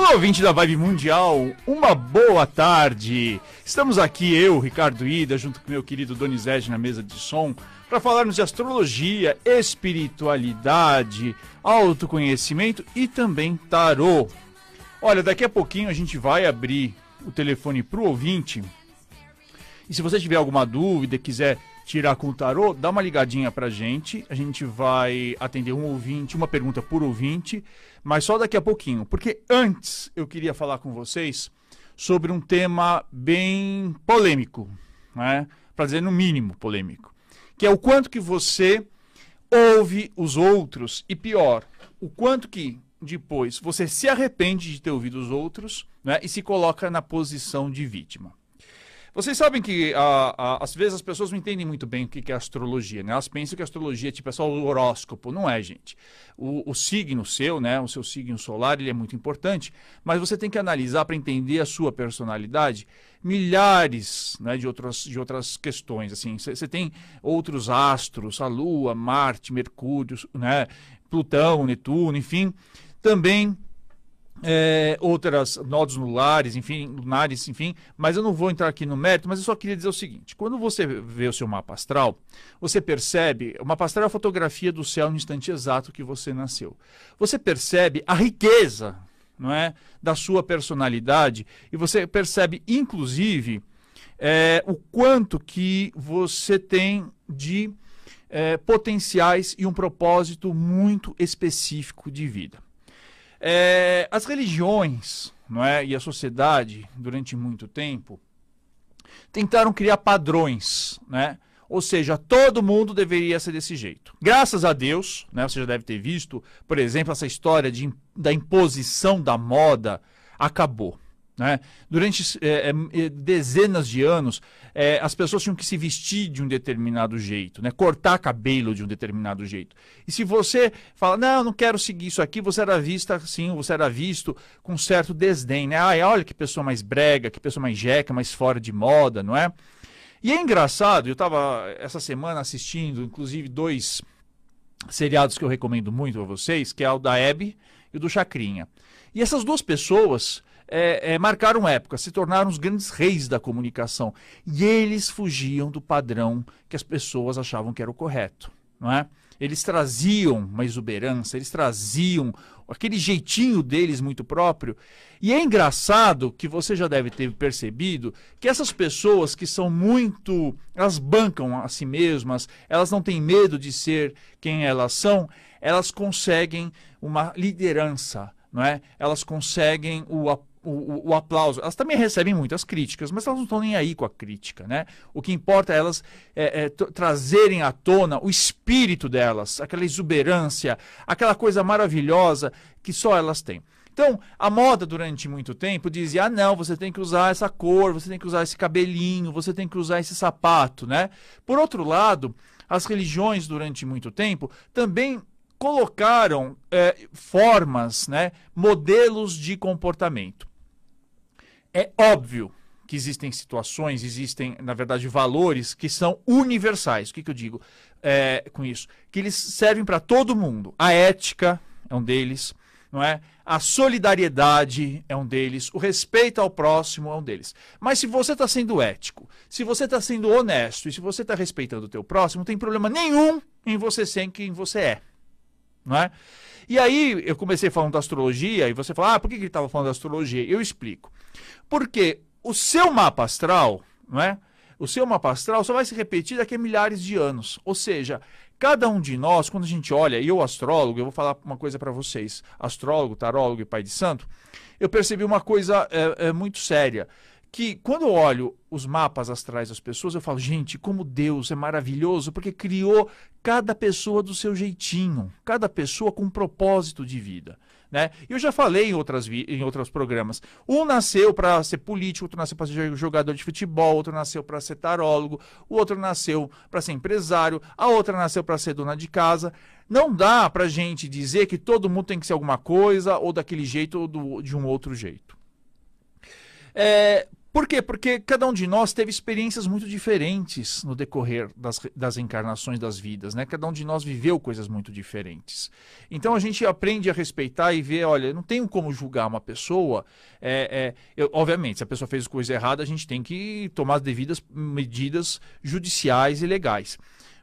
Olá, ouvinte da Vibe Mundial, uma boa tarde. Estamos aqui, eu, Ricardo Ida, junto com meu querido Donizete na mesa de som, para falarmos de astrologia, espiritualidade, autoconhecimento e também tarô. Olha, daqui a pouquinho a gente vai abrir o telefone para o ouvinte. E se você tiver alguma dúvida, quiser tirar com o tarô, dá uma ligadinha pra gente. A gente vai atender um ouvinte, uma pergunta por ouvinte, mas só daqui a pouquinho. Porque antes eu queria falar com vocês sobre um tema bem polêmico, né? Para dizer no mínimo polêmico, que é o quanto que você ouve os outros e pior, o quanto que depois você se arrepende de ter ouvido os outros né, e se coloca na posição de vítima. Vocês sabem que a, a, às vezes as pessoas não entendem muito bem o que é astrologia, né? Elas pensam que astrologia tipo, é só o horóscopo. Não é, gente. O, o signo seu, né? O seu signo solar, ele é muito importante, mas você tem que analisar para entender a sua personalidade milhares né, de, outras, de outras questões. assim Você tem outros astros, a Lua, Marte, Mercúrio, né, Plutão, Netuno, enfim. Também é, outras nodos lunares, enfim, lunares, enfim, mas eu não vou entrar aqui no mérito, mas eu só queria dizer o seguinte: quando você vê o seu mapa astral, você percebe, o mapa astral é a fotografia do céu no instante exato que você nasceu. Você percebe a riqueza, não é, da sua personalidade e você percebe, inclusive, é, o quanto que você tem de é, potenciais e um propósito muito específico de vida. É, as religiões não é, e a sociedade, durante muito tempo, tentaram criar padrões, né? Ou seja, todo mundo deveria ser desse jeito. Graças a Deus, né, você já deve ter visto, por exemplo, essa história de, da imposição da moda acabou. Né? Durante é, é, dezenas de anos, é, as pessoas tinham que se vestir de um determinado jeito, né? cortar cabelo de um determinado jeito. E se você fala, não, não quero seguir isso aqui, você era visto assim, você era visto com certo desdém. Né? Ai, olha que pessoa mais brega, que pessoa mais jeca, mais fora de moda, não é? E é engraçado, eu estava essa semana assistindo, inclusive, dois seriados que eu recomendo muito a vocês, que é o da Hebe e o do Chacrinha. E essas duas pessoas é, é, marcaram época, se tornaram os grandes reis da comunicação. E eles fugiam do padrão que as pessoas achavam que era o correto. Não é? Eles traziam uma exuberância, eles traziam aquele jeitinho deles muito próprio. E é engraçado que você já deve ter percebido que essas pessoas que são muito. elas bancam a si mesmas, elas não têm medo de ser quem elas são, elas conseguem uma liderança, não é? Elas conseguem o apoio o, o, aplauso. Elas também recebem muitas críticas, mas elas não estão nem aí com a crítica, né? O que importa é elas é, é, trazerem à tona o espírito delas, aquela exuberância, aquela coisa maravilhosa que só elas têm. Então, a moda durante muito tempo dizia: ah, não, você tem que usar essa cor, você tem que usar esse cabelinho, você tem que usar esse sapato, né? Por outro lado, as religiões durante muito tempo também colocaram é, formas, né, modelos de comportamento. É óbvio que existem situações, existem, na verdade, valores que são universais. O que, que eu digo é, com isso? Que eles servem para todo mundo. A ética é um deles, não é? A solidariedade é um deles, o respeito ao próximo é um deles. Mas se você está sendo ético, se você está sendo honesto e se você está respeitando o teu próximo, não tem problema nenhum em você ser quem você é, não é? E aí eu comecei falando da astrologia e você fala, ah, por que ele estava falando da astrologia? Eu explico. Porque o seu mapa astral, não é? O seu mapa astral só vai se repetir daqui a milhares de anos. Ou seja, cada um de nós, quando a gente olha, e eu astrólogo, eu vou falar uma coisa para vocês, astrólogo, tarólogo e pai de santo, eu percebi uma coisa é, é, muito séria que quando eu olho os mapas astrais das pessoas, eu falo, gente, como Deus é maravilhoso, porque criou cada pessoa do seu jeitinho, cada pessoa com um propósito de vida. Né? Eu já falei em, outras em outros programas. Um nasceu para ser político, outro nasceu para ser jogador de futebol, outro nasceu para ser tarólogo, o outro nasceu para ser empresário, a outra nasceu para ser dona de casa. Não dá para gente dizer que todo mundo tem que ser alguma coisa, ou daquele jeito, ou do, de um outro jeito. É, Por quê? Porque cada um de nós teve experiências muito diferentes no decorrer das, das encarnações das vidas, né? Cada um de nós viveu coisas muito diferentes. Então a gente aprende a respeitar e ver, olha, não tenho como julgar uma pessoa. É, é, eu, obviamente, se a pessoa fez coisa errada, a gente tem que tomar as devidas medidas judiciais e legais.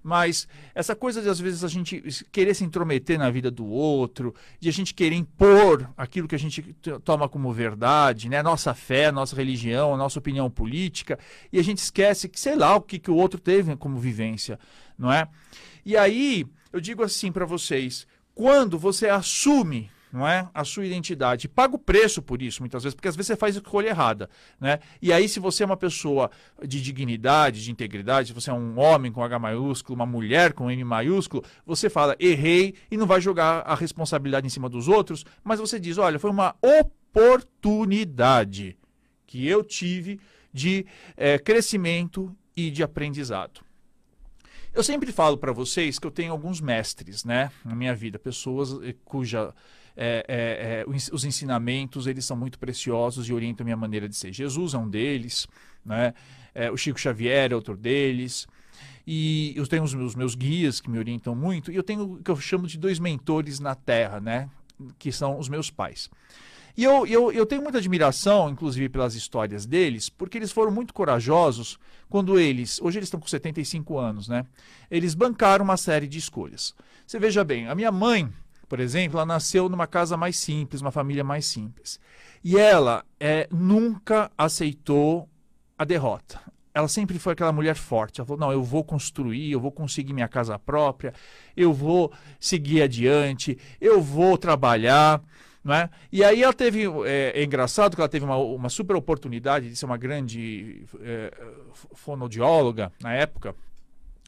Mas essa coisa de às vezes a gente querer se intrometer na vida do outro, de a gente querer impor aquilo que a gente toma como verdade, né? Nossa fé, nossa religião, nossa opinião política, e a gente esquece que sei lá o que, que o outro teve como vivência, não é? E aí, eu digo assim para vocês, quando você assume não é? A sua identidade. Paga o preço por isso, muitas vezes, porque às vezes você faz a escolha errada, né? E aí, se você é uma pessoa de dignidade, de integridade, se você é um homem com H maiúsculo, uma mulher com M maiúsculo, você fala, errei, e não vai jogar a responsabilidade em cima dos outros, mas você diz, olha, foi uma oportunidade que eu tive de é, crescimento e de aprendizado. Eu sempre falo para vocês que eu tenho alguns mestres, né, na minha vida, pessoas eh, cuja é, é, é, os ensinamentos eles são muito preciosos e orientam minha maneira de ser. Jesus é um deles, né? É, o Chico Xavier é outro deles. E eu tenho os meus, meus guias que me orientam muito, e eu tenho o que eu chamo de dois mentores na Terra, né? que são os meus pais. E eu, eu, eu tenho muita admiração, inclusive, pelas histórias deles, porque eles foram muito corajosos quando eles, hoje eles estão com 75 anos, né? Eles bancaram uma série de escolhas. Você veja bem, a minha mãe, por exemplo, ela nasceu numa casa mais simples, uma família mais simples. E ela é, nunca aceitou a derrota. Ela sempre foi aquela mulher forte. Ela falou: não, eu vou construir, eu vou conseguir minha casa própria, eu vou seguir adiante, eu vou trabalhar. Não é? E aí ela teve. É, é engraçado que ela teve uma, uma super oportunidade de ser uma grande é, fonodióloga na época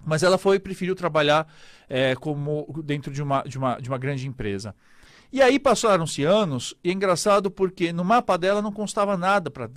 mas ela foi preferiu trabalhar é, como dentro de uma, de, uma, de uma grande empresa. E aí passaram-se anos, e é engraçado porque no mapa dela não constava nada para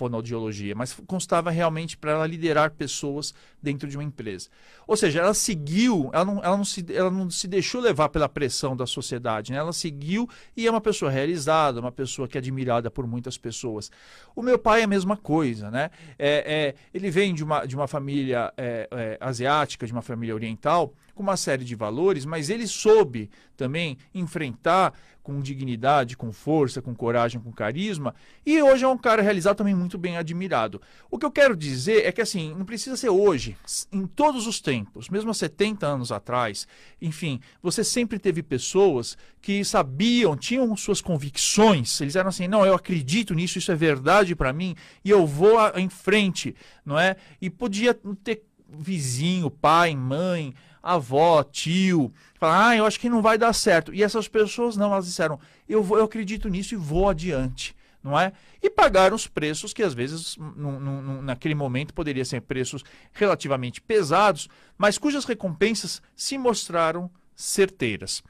fonoaudiologia, mas constava realmente para ela liderar pessoas dentro de uma empresa. Ou seja, ela seguiu, ela não, ela não, se, ela não se deixou levar pela pressão da sociedade, né? ela seguiu e é uma pessoa realizada, uma pessoa que é admirada por muitas pessoas. O meu pai é a mesma coisa, né? É, é ele vem de uma, de uma família é, é asiática, de uma família oriental, com uma série de valores, mas ele soube também enfrentar com dignidade, com força, com coragem, com carisma, e hoje é um cara realizado também muito bem admirado. O que eu quero dizer é que assim, não precisa ser hoje, em todos os tempos, mesmo há 70 anos atrás, enfim, você sempre teve pessoas que sabiam, tinham suas convicções, eles eram assim, não, eu acredito nisso, isso é verdade para mim, e eu vou em frente, não é? E podia ter vizinho, pai, mãe, avó, tio, falar, ah, eu acho que não vai dar certo. E essas pessoas não, elas disseram, eu, vou, eu acredito nisso e vou adiante. Não é? E pagaram os preços que às vezes num, num, naquele momento poderiam ser preços relativamente pesados, mas cujas recompensas se mostraram certeiras.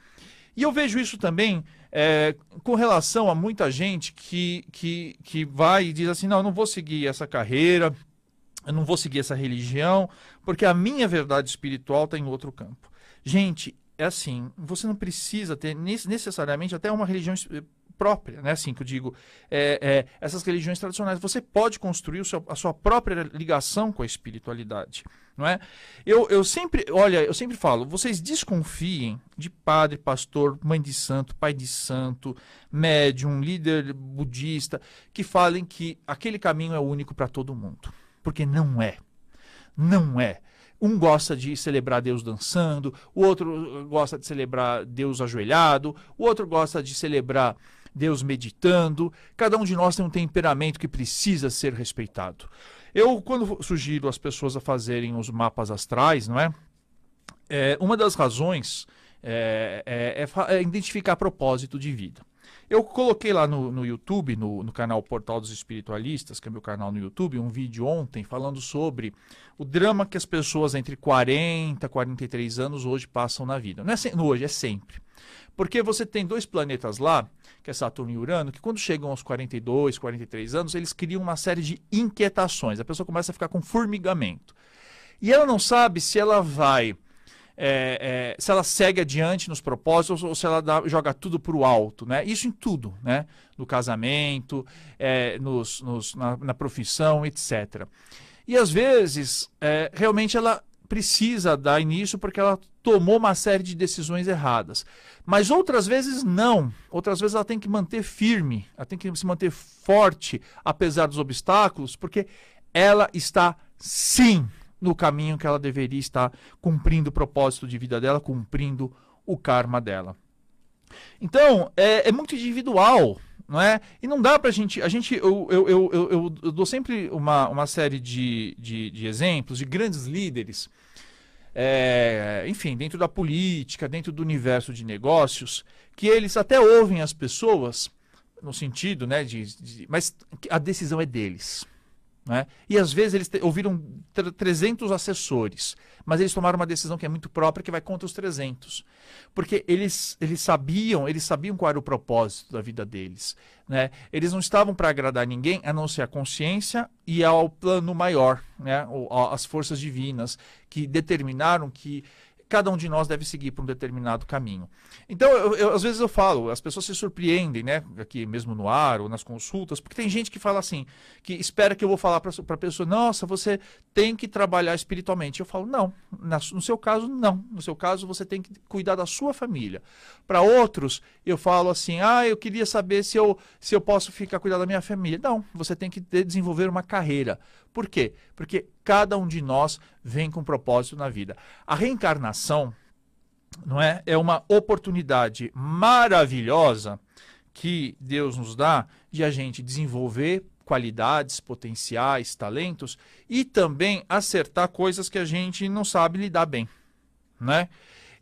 E eu vejo isso também é, com relação a muita gente que, que, que vai e diz assim: não, eu não vou seguir essa carreira, eu não vou seguir essa religião, porque a minha verdade espiritual está em outro campo. Gente, é assim, você não precisa ter necessariamente até uma religião própria, né? Assim que eu digo, é, é, essas religiões tradicionais, você pode construir seu, a sua própria ligação com a espiritualidade, não é? Eu, eu sempre, olha, eu sempre falo, vocês desconfiem de padre, pastor, mãe de santo, pai de santo, médium, líder budista, que falem que aquele caminho é único para todo mundo porque não é. Não é. Um gosta de celebrar Deus dançando, o outro gosta de celebrar Deus ajoelhado, o outro gosta de celebrar Deus meditando. Cada um de nós tem um temperamento que precisa ser respeitado. Eu, quando sugiro as pessoas a fazerem os mapas astrais, não é? é uma das razões é, é, é, é identificar propósito de vida. Eu coloquei lá no, no YouTube, no, no, canal Portal dos Espiritualistas, que é meu canal no YouTube, um vídeo ontem falando sobre o drama que as pessoas entre 40 e 43 anos hoje passam na vida. Não é hoje, é sempre. Porque você tem dois planetas lá, que é Saturno e Urano, que quando chegam aos 42, 43 anos, eles criam uma série de inquietações. A pessoa começa a ficar com formigamento. E ela não sabe se ela vai é, é, se ela segue adiante nos propósitos ou se ela dá, joga tudo para o alto, né? Isso em tudo, né? No casamento, é, nos, nos, na, na, profissão, etc. E às vezes, é, realmente ela precisa dar início porque ela tomou uma série de decisões erradas. Mas outras vezes não. Outras vezes ela tem que manter firme, ela tem que se manter forte apesar dos obstáculos, porque ela está sim no caminho que ela deveria estar cumprindo o propósito de vida dela, cumprindo o karma dela. Então, é, é muito individual, não é? E não dá pra gente. A gente eu, eu, eu, eu, eu dou sempre uma, uma série de, de, de exemplos de grandes líderes. É, enfim, dentro da política, dentro do universo de negócios, que eles até ouvem as pessoas, no sentido, né, de, de mas a decisão é deles. Né? E às vezes eles ouviram 300 assessores, mas eles tomaram uma decisão que é muito própria, que vai contra os 300. Porque eles, eles sabiam, eles sabiam qual era o propósito da vida deles. Né? Eles não estavam para agradar ninguém, a não ser a consciência e ao plano maior, né? as forças divinas, que determinaram que cada um de nós deve seguir por um determinado caminho. Então, eu, eu, às vezes eu falo, as pessoas se surpreendem, né, aqui mesmo no ar ou nas consultas, porque tem gente que fala assim, que espera que eu vou falar para a pessoa, nossa, você tem que trabalhar espiritualmente. Eu falo, não, na, no seu caso, não. No seu caso, você tem que cuidar da sua família. Para outros, eu falo assim, ah, eu queria saber se eu, se eu posso ficar cuidando da minha família. Não, você tem que desenvolver uma carreira. Por quê? Porque cada um de nós vem com um propósito na vida. A reencarnação, não é? É uma oportunidade maravilhosa que Deus nos dá de a gente desenvolver qualidades, potenciais, talentos e também acertar coisas que a gente não sabe lidar bem, né?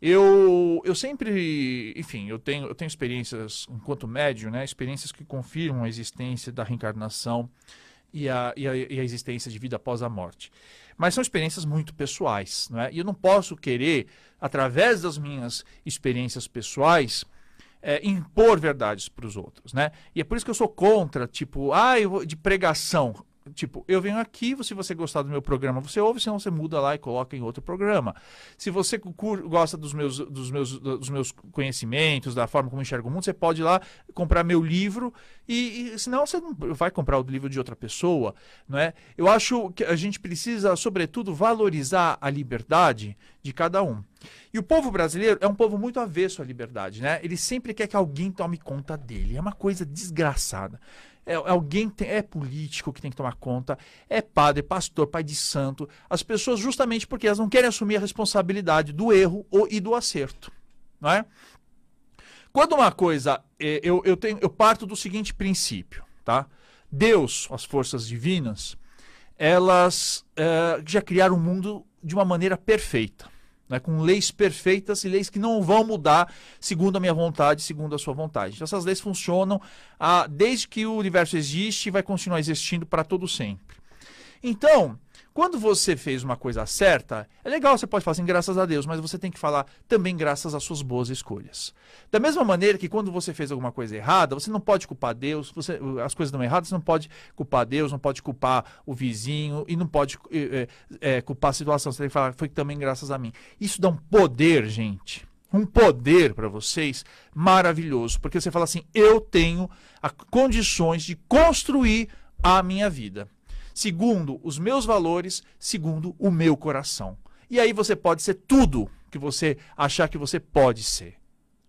Eu, eu sempre, enfim, eu tenho, eu tenho experiências enquanto médium, né? Experiências que confirmam a existência da reencarnação, e a, e a, e a existência de vida após a morte. Mas são experiências muito pessoais, não é? E eu não posso querer, através das minhas experiências pessoais, é, impor verdades para os outros, né? E é por isso que eu sou contra, tipo, ah, eu, de pregação. Tipo, eu venho aqui, se você gostar do meu programa, você ouve, senão você muda lá e coloca em outro programa. Se você gosta dos meus, dos, meus, dos meus conhecimentos, da forma como enxergo o mundo, você pode ir lá comprar meu livro e, e senão você não vai comprar o livro de outra pessoa, não é? Eu acho que a gente precisa, sobretudo, valorizar a liberdade de cada um. E o povo brasileiro é um povo muito avesso à liberdade, né? Ele sempre quer que alguém tome conta dele. É uma coisa desgraçada. É, alguém tem, é político que tem que tomar conta, é padre, pastor, pai de santo. As pessoas, justamente porque elas não querem assumir a responsabilidade do erro ou, e do acerto. Não é? Quando uma coisa. É, eu, eu, tenho, eu parto do seguinte princípio, tá? Deus, as forças divinas, elas é, já criaram o mundo de uma maneira perfeita né, com leis perfeitas e leis que não vão mudar segundo a minha vontade, segundo a sua vontade. Então, essas leis funcionam ah, desde que o universo existe e vai continuar existindo para todo sempre. Então, quando você fez uma coisa certa, é legal, você pode falar assim, graças a Deus, mas você tem que falar também graças às suas boas escolhas. Da mesma maneira que quando você fez alguma coisa errada, você não pode culpar Deus, você, as coisas não erradas, você não pode culpar Deus, não pode culpar o vizinho e não pode é, é, culpar a situação. Você tem que falar, foi também graças a mim. Isso dá um poder, gente um poder para vocês maravilhoso, porque você fala assim: eu tenho condições de construir a minha vida segundo os meus valores, segundo o meu coração. E aí você pode ser tudo que você achar que você pode ser.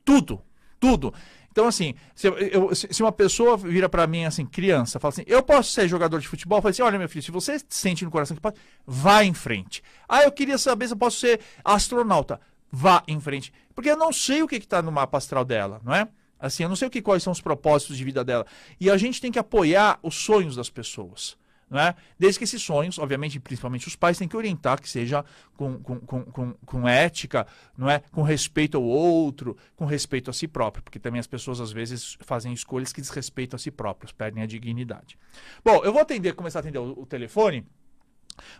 Tudo, tudo. Então, assim, se, eu, se uma pessoa vira para mim, assim, criança, fala assim, eu posso ser jogador de futebol? Eu falo assim, olha, meu filho, se você sente no coração que pode, vá em frente. Ah, eu queria saber se eu posso ser astronauta. Vá em frente. Porque eu não sei o que está no mapa astral dela, não é? Assim, eu não sei o que, quais são os propósitos de vida dela. E a gente tem que apoiar os sonhos das pessoas. Né? Desde que esses sonhos, obviamente, principalmente os pais, têm que orientar que seja com, com, com, com, ética, não é? com respeito ao outro, com respeito a si próprio, porque também as pessoas às vezes fazem escolhas que desrespeitam a si próprios, perdem a dignidade. Bom, eu vou atender, começar a atender o, o telefone,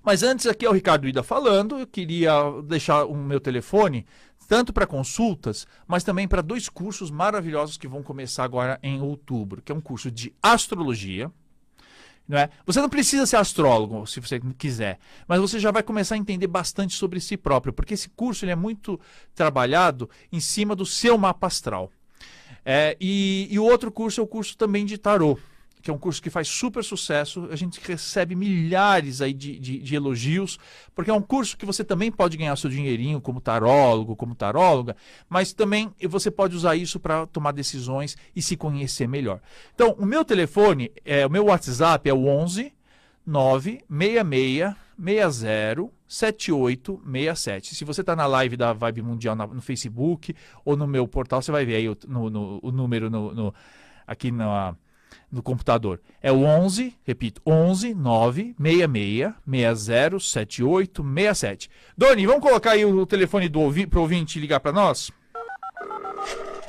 mas antes aqui é o Ricardo Ida falando, eu queria deixar o meu telefone tanto para consultas, mas também para dois cursos maravilhosos que vão começar agora em outubro, que é um curso de astrologia, Não é? Você não precisa ser astrólogo, se você quiser, mas você já vai começar a entender bastante sobre si próprio, porque esse curso ele é muito trabalhado em cima do seu mapa astral. É, e, e o outro curso é o curso também de tarô que é um curso que faz super sucesso. A gente recebe milhares aí de, de, de, elogios, porque é um curso que você também pode ganhar seu dinheirinho como tarólogo, como taróloga, mas também você pode usar isso para tomar decisões e se conhecer melhor. Então, o meu telefone, é, o meu WhatsApp é o 11 966 60 7867. Se você está na live da Vibe Mundial na, no Facebook ou no meu portal, você vai ver aí o, no, no, o número no, no, aqui na no computador. É o 11, repito, 11 9 66 60 78 67. Doni, vamos colocar aí o telefone do ouvi pro ouvinte ligar para nós?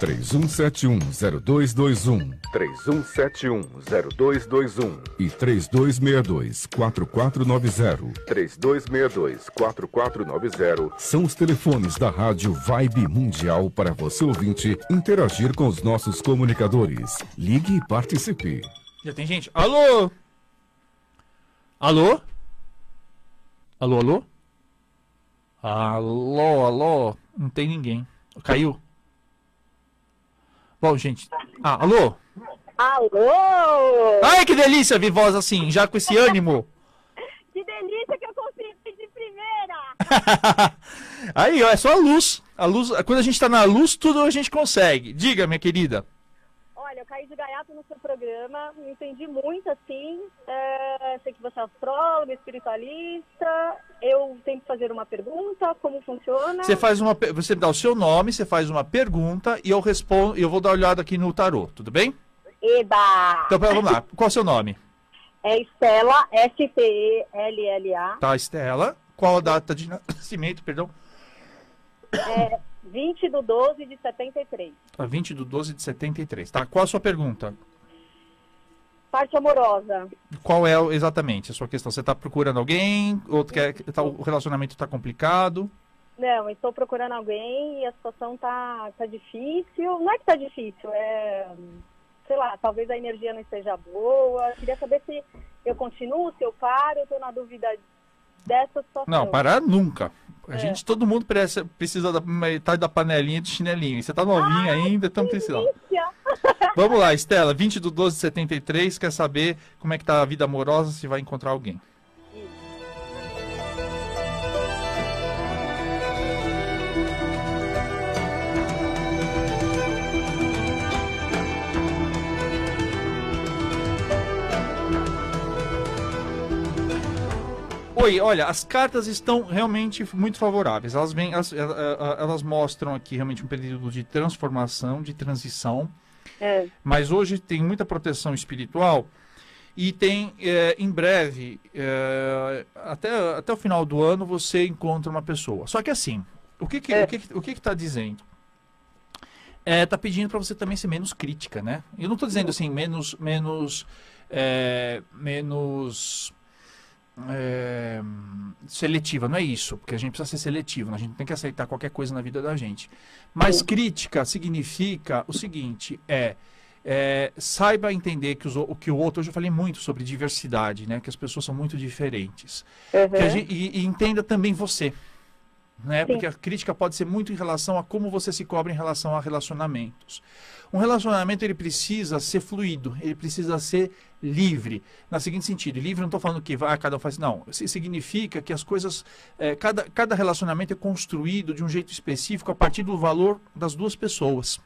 31710221. 31710221. E 3262-4490. 3262-4490. São os telefones da Rádio Vibe Mundial para você ouvinte interagir com os nossos comunicadores. Ligue e participe. Já tem gente? Alô? Alô? Alô, alô? Alô, alô? Não tem ninguém. Caiu? Bom, gente. Ah, alô? Alô! Ai, que delícia vir voz assim, já com esse ânimo. que delícia que eu consegui de primeira! Aí, ó, é só a luz. A luz. Quando a gente tá na luz, tudo a gente consegue. Diga, minha querida. Olha, eu caí de gaiato no seu programa, entendi muito assim. É, sei que você é astrólogo, espiritualista. Eu tenho que fazer uma pergunta, como funciona? Você faz uma, você dá o seu nome, você faz uma pergunta e eu respondo, eu vou dar uma olhada aqui no tarô, tudo bem? Eba! Então vamos lá. Qual é o seu nome? É Estela, S-T-E-L-L-A. Tá, Estela. Qual a data de nascimento, perdão? É 20 do 12 de 73. Tá, 20 do 12 de 73. Tá, qual a sua pergunta? Parte amorosa. Qual é exatamente a sua questão? Você está procurando alguém? Ou quer, tá, o relacionamento está complicado? Não, estou procurando alguém e a situação tá, tá difícil. Não é que tá difícil, é. Sei lá, talvez a energia não esteja boa. Queria saber se eu continuo, se eu paro, eu estou na dúvida dessa situação. Não, parar nunca. A é. gente, todo mundo precisa, precisa da metade da panelinha de chinelinho. Você tá novinha Ai, ainda, então precisa. Vamos lá, Estela, 20 do 12 de 73, quer saber como é que tá a vida amorosa, se vai encontrar alguém. Oi, olha, as cartas estão realmente muito favoráveis. Elas, vêm, elas, elas mostram aqui realmente um período de transformação, de transição. É. Mas hoje tem muita proteção espiritual e tem, é, em breve, é, até, até o final do ano, você encontra uma pessoa. Só que assim, o que que, é. o que, o que, que tá dizendo? É, tá pedindo para você também ser menos crítica, né? Eu não estou dizendo assim, menos, menos, é, menos é, seletiva, não é isso, porque a gente precisa ser seletivo, né? a gente tem que aceitar qualquer coisa na vida da gente. Mas crítica significa o seguinte, é, é saiba entender que, os, o que o outro, hoje eu falei muito sobre diversidade, né? Que as pessoas são muito diferentes. Uhum. Gente, e, e, entenda também você. Né? Porque a crítica pode ser muito em relação a como você se cobra em relação a relacionamentos. Um relacionamento ele precisa ser fluido, ele precisa ser livre. Na seguinte sentido, livre não estou falando que vai, cada um faz. Não, significa que as coisas. É, cada, cada relacionamento é construído de um jeito específico a partir do valor das duas pessoas.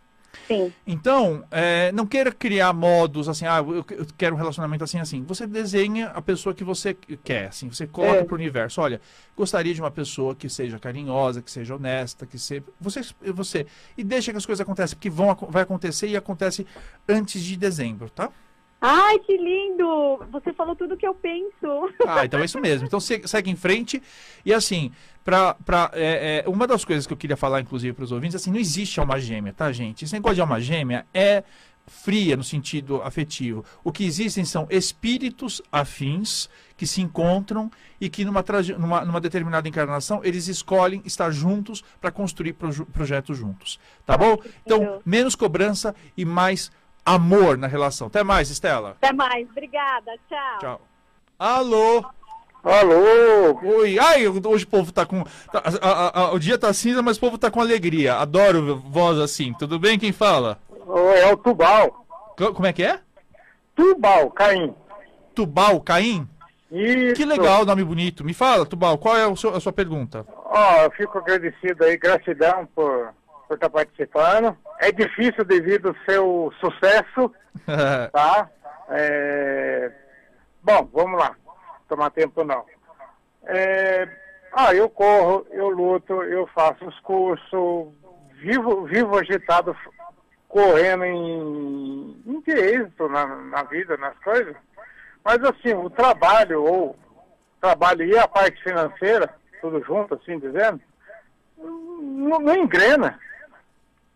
Sim. Então, é, não queira criar modos assim, ah, eu, eu, quero um relacionamento assim, assim. Você desenha a pessoa que você quer, assim. Você coloca é. para o universo. Olha, gostaria de uma pessoa que seja carinhosa, que seja honesta, que seja... Você, você... E deixa que as coisas aconteçam, porque vão, vai acontecer e acontece antes de dezembro, tá? Ai, que lindo! Você falou tudo que eu penso. Ah, então é isso mesmo. Então segue em frente. E assim, pra, pra, é, é, uma das coisas que eu queria falar, inclusive, para os ouvintes, assim, não existe alma gêmea, tá, gente? Esse negócio de alma gêmea é fria no sentido afetivo. O que existem são espíritos afins que se encontram e que numa, numa, numa determinada encarnação eles escolhem estar juntos para construir projetos juntos. Tá bom? Então, menos cobrança e mais amor na relação. Até mais, Estela. Até mais. Obrigada. Tchau. Tchau. Alô? Alô? Oi. Ai, hoje o povo tá com. tá- a- a- a- o dia tá cinza, mas o povo tá com alegria. Adoro voz assim. Tudo bem? Quem fala? É o Tubal. Co- Como é que é? Tubal, Caim. Tubal Caim? Isso. Que legal, nome bonito. Me fala, Tubal, qual é o seu- a sua pergunta? Ó, eu fico agradecido aí, gratidão por por estar participando. É difícil devido ao seu sucesso, tá? É... Bom, vamos lá. Tomar tempo não. É... Ah, eu corro, eu luto, eu faço os cursos, vivo, vivo agitado, correndo em, em êxito na, na vida, nas coisas. Mas assim, o trabalho, ou trabalho e a parte financeira, tudo junto, assim dizendo, não, não engrena.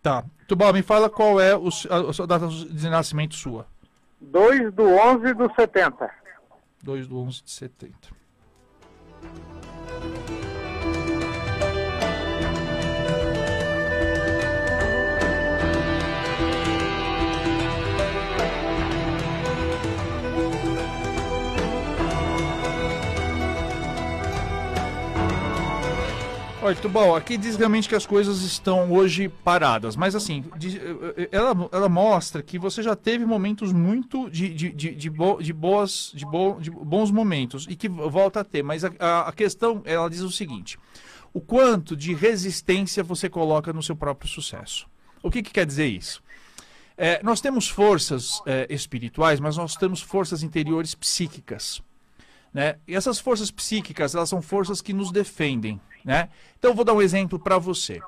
Tá. Tubal, me fala qual é o, a, a data de nascimento sua. 2 do 11 do 70. 2 do 11 de 70. Olha, Tubal, aqui diz realmente que as coisas estão hoje paradas, mas assim, diz- eh, eh, ela, ela mostra que você já teve momentos muito de, de, de, de, bo- de boas, de, bo- de bons momentos e que volta a ter, mas a, a, a questão, ela diz o seguinte, o quanto de resistência você coloca no seu próprio sucesso. O que, que quer dizer isso? É, nós temos forças é, espirituais, mas nós temos forças interiores psíquicas né? E essas forças psíquicas, elas são forças que nos defendem, né? Então eu vou dar um exemplo para você.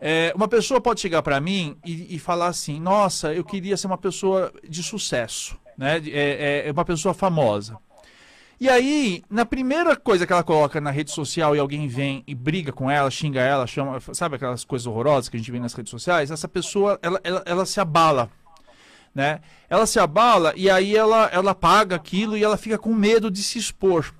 É, uma pessoa pode chegar para mim e, e falar assim: Nossa, eu queria ser uma pessoa de sucesso, né? É, é- é uma pessoa famosa. E aí, na primeira coisa que ela coloca na rede social e alguém vem e briga com ela, xinga ela, chama, sabe aquelas coisas horrorosas que a gente vê nas redes sociais? Essa pessoa, ela, ela, ela se abala, né? Ela se abala e aí ela, ela paga aquilo e ela fica com medo de se expor.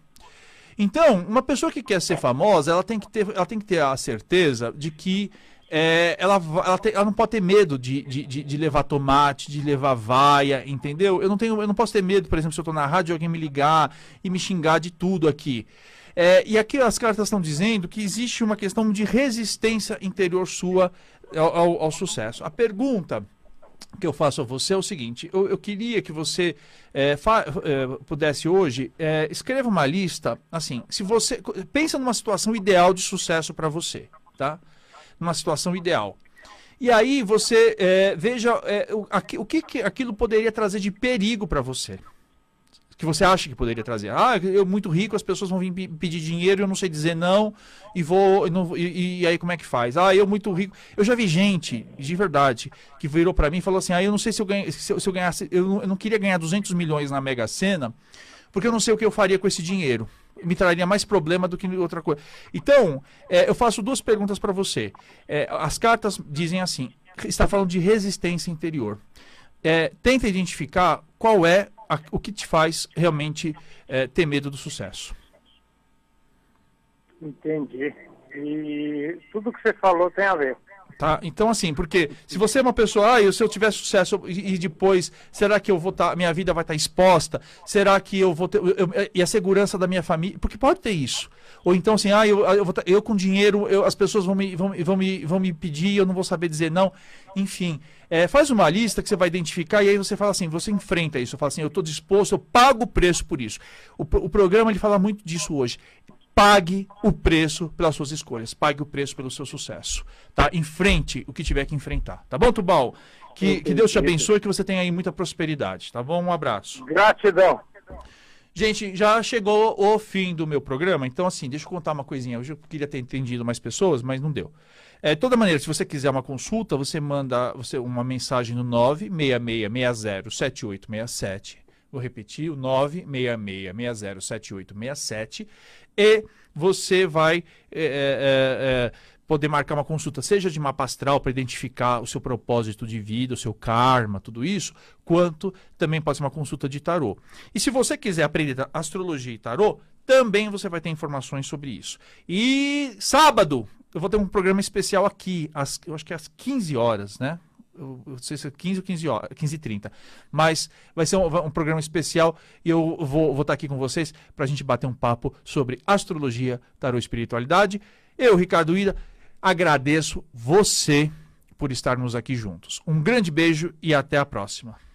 Então, uma pessoa que quer ser famosa, ela tem que ter, ela tem que ter a certeza de que é, ela, ela, ela não pode ter medo de, de, de, de levar tomate, de levar vaia, entendeu? Eu não, tenho, eu não posso ter medo, por exemplo, se eu estou na rádio, alguém me ligar e me xingar de tudo aqui. É, e aqui as cartas estão dizendo que existe uma questão de resistência interior sua ao, ao- ao sucesso. A pergunta que eu faço a você é o seguinte: eu, eu queria que você fa- eh, pudesse hoje eh, escreva uma lista. Assim, se você pensa numa situação ideal de sucesso para você, tá? Numa situação ideal. E aí você veja o, aqui- o que, que aquilo poderia trazer de perigo para você. Que você acha que poderia trazer. Ah, eu muito rico, as pessoas vão vir pe- pedir dinheiro, eu não sei dizer não, e vou. não- e, e aí como é que faz? Ah, eu muito rico. Eu já vi gente, de verdade, que virou para mim e falou assim: ah, eu não sei se eu, ganho, se eu, se eu ganhasse. Eu não, eu não queria ganhar 200 milhões na Mega Sena, porque eu não sei o que eu faria com esse dinheiro. Me traria mais problema do que outra coisa. Então, é, eu faço duas perguntas para você. É, as cartas dizem assim: está falando de resistência interior. É, tenta identificar qual é a- o que te faz realmente é, ter medo do sucesso. Entendi. E tudo que você falou tem a ver. Tá? Então, assim, porque se você é uma pessoa, ah, eu, se eu tiver sucesso e, e depois, será que eu vou estar, minha vida vai estar exposta? Será que eu vou ter, eu- eu- e a segurança da minha família? Porque pode ter isso. Ou então, assim, ah, eu, eu, vou tá- eu com dinheiro, eu- as pessoas vão me, vão, vão, me, vão me pedir, eu não vou saber dizer não. Enfim, é, faz uma lista que você vai identificar e aí você fala assim, você enfrenta isso. Fala assim, eu estou disposto, eu pago o preço por isso. O, o programa, ele fala muito disso hoje. Pague o preço pelas suas escolhas. Pague o preço pelo seu sucesso. Tá? Enfrente o que tiver que enfrentar. Tá bom, Tubal? Que, que Deus te abençoe e que você tenha aí muita prosperidade. Tá bom? Um abraço. Gratidão. Gente, já chegou o fim do meu programa, então assim, deixa eu contar uma coisinha. Hoje eu queria ter entendido mais pessoas, mas não deu. É, de toda maneira, se você quiser uma consulta, você manda você, uma mensagem no 966607867. Vou repetir, o 966607867. E você vai é, é, é, poder marcar uma consulta, seja de mapa astral para identificar o seu propósito de vida, o seu karma, tudo isso, quanto também pode ser uma consulta de tarô. E se você quiser aprender astrologia e tarô, também você vai ter informações sobre isso. E sábado, eu vou ter um programa especial aqui, às, eu acho que às 15 horas, né? Não sei se é 15 ou 15 horas, 15 e 30. Mas vai ser um, um programa especial e eu vou, vou estar aqui com vocês para a gente bater um papo sobre astrologia, tarô espiritualidade. Eu, Ricardo Ida, agradeço você por estarmos aqui juntos. Um grande beijo e até a próxima.